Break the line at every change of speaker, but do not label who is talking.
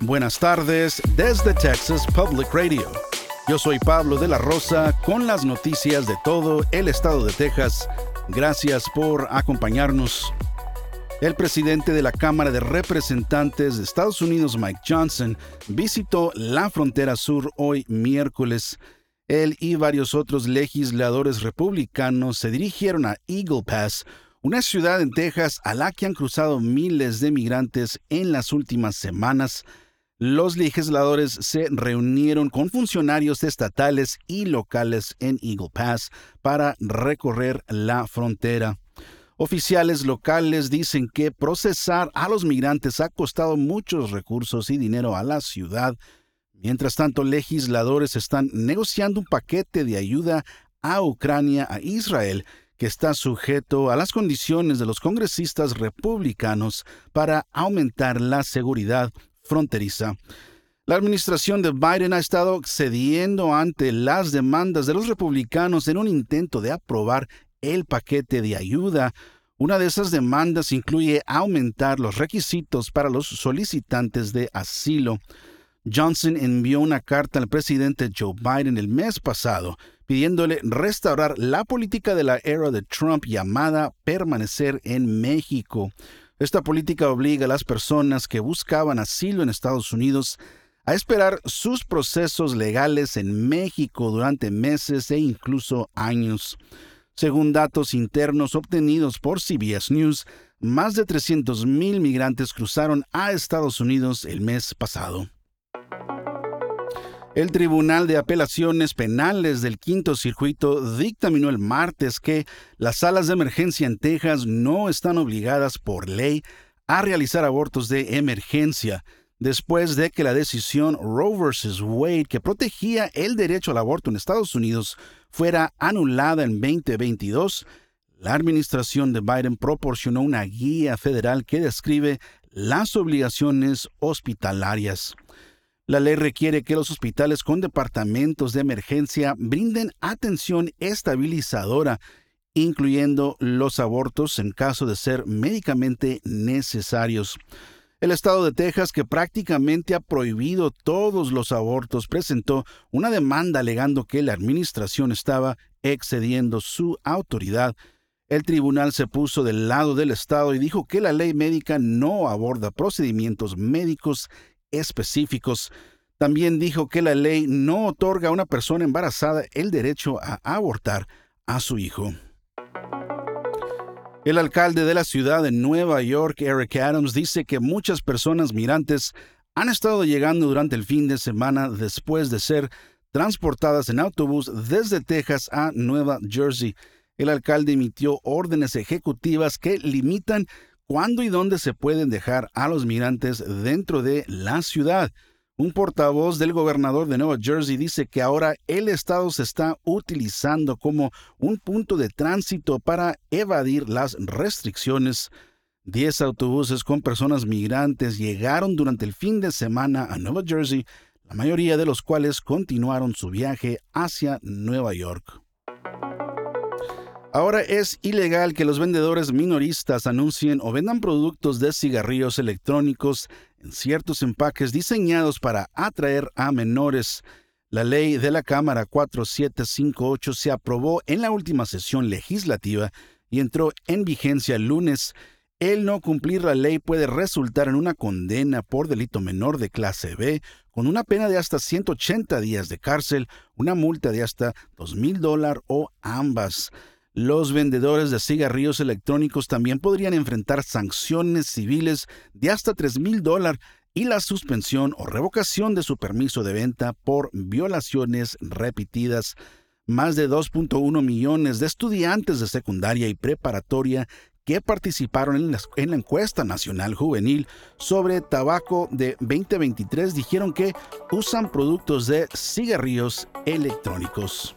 Buenas tardes desde Texas Public Radio. Yo soy Pablo de la Rosa con las noticias de todo el estado de Texas. Gracias por acompañarnos. El presidente de la Cámara de Representantes de Estados Unidos, Mike Johnson, visitó la frontera sur hoy miércoles. Él y varios otros legisladores republicanos se dirigieron a Eagle Pass, una ciudad en Texas a la que han cruzado miles de migrantes en las últimas semanas. Los legisladores se reunieron con funcionarios estatales y locales en Eagle Pass para recorrer la frontera. Oficiales locales dicen que procesar a los migrantes ha costado muchos recursos y dinero a la ciudad. Mientras tanto, legisladores están negociando un paquete de ayuda a Ucrania, a Israel, que está sujeto a las condiciones de los congresistas republicanos para aumentar la seguridad fronteriza. La administración de Biden ha estado cediendo ante las demandas de los republicanos en un intento de aprobar el paquete de ayuda. Una de esas demandas incluye aumentar los requisitos para los solicitantes de asilo. Johnson envió una carta al presidente Joe Biden el mes pasado pidiéndole restaurar la política de la era de Trump llamada permanecer en México. Esta política obliga a las personas que buscaban asilo en Estados Unidos a esperar sus procesos legales en México durante meses e incluso años. Según datos internos obtenidos por CBS News, más de 300.000 migrantes cruzaron a Estados Unidos el mes pasado. El Tribunal de Apelaciones Penales del Quinto Circuito dictaminó el martes que las salas de emergencia en Texas no están obligadas por ley a realizar abortos de emergencia, después de que la decisión Roe vs. Wade, que protegía el derecho al aborto en Estados Unidos, fuera anulada en 2022. La administración de Biden proporcionó una guía federal que describe las obligaciones hospitalarias. La ley requiere que los hospitales con departamentos de emergencia brinden atención estabilizadora, incluyendo los abortos en caso de ser médicamente necesarios. El estado de Texas, que prácticamente ha prohibido todos los abortos, presentó una demanda alegando que la administración estaba excediendo su autoridad. El tribunal se puso del lado del Estado y dijo que la ley médica no aborda procedimientos médicos específicos. También dijo que la ley no otorga a una persona embarazada el derecho a abortar a su hijo. El alcalde de la ciudad de Nueva York, Eric Adams, dice que muchas personas migrantes han estado llegando durante el fin de semana después de ser transportadas en autobús desde Texas a Nueva Jersey. El alcalde emitió órdenes ejecutivas que limitan cuándo y dónde se pueden dejar a los migrantes dentro de la ciudad. Un portavoz del gobernador de Nueva Jersey dice que ahora el estado se está utilizando como un punto de tránsito para evadir las restricciones. Diez autobuses con personas migrantes llegaron durante el fin de semana a Nueva Jersey, la mayoría de los cuales continuaron su viaje hacia Nueva York. Ahora es ilegal que los vendedores minoristas anuncien o vendan productos de cigarrillos electrónicos en ciertos empaques diseñados para atraer a menores. La ley de la Cámara 4758 se aprobó en la última sesión legislativa y entró en vigencia el lunes. El no cumplir la ley puede resultar en una condena por delito menor de clase B, con una pena de hasta 180 días de cárcel, una multa de hasta $2,000 mil dólares o ambas. Los vendedores de cigarrillos electrónicos también podrían enfrentar sanciones civiles de hasta 3 mil dólares y la suspensión o revocación de su permiso de venta por violaciones repetidas. Más de 2.1 millones de estudiantes de secundaria y preparatoria que participaron en la, en la, encuesta nacional juvenil sobre tabaco de 2023 dijeron que usan productos de cigarrillos electrónicos.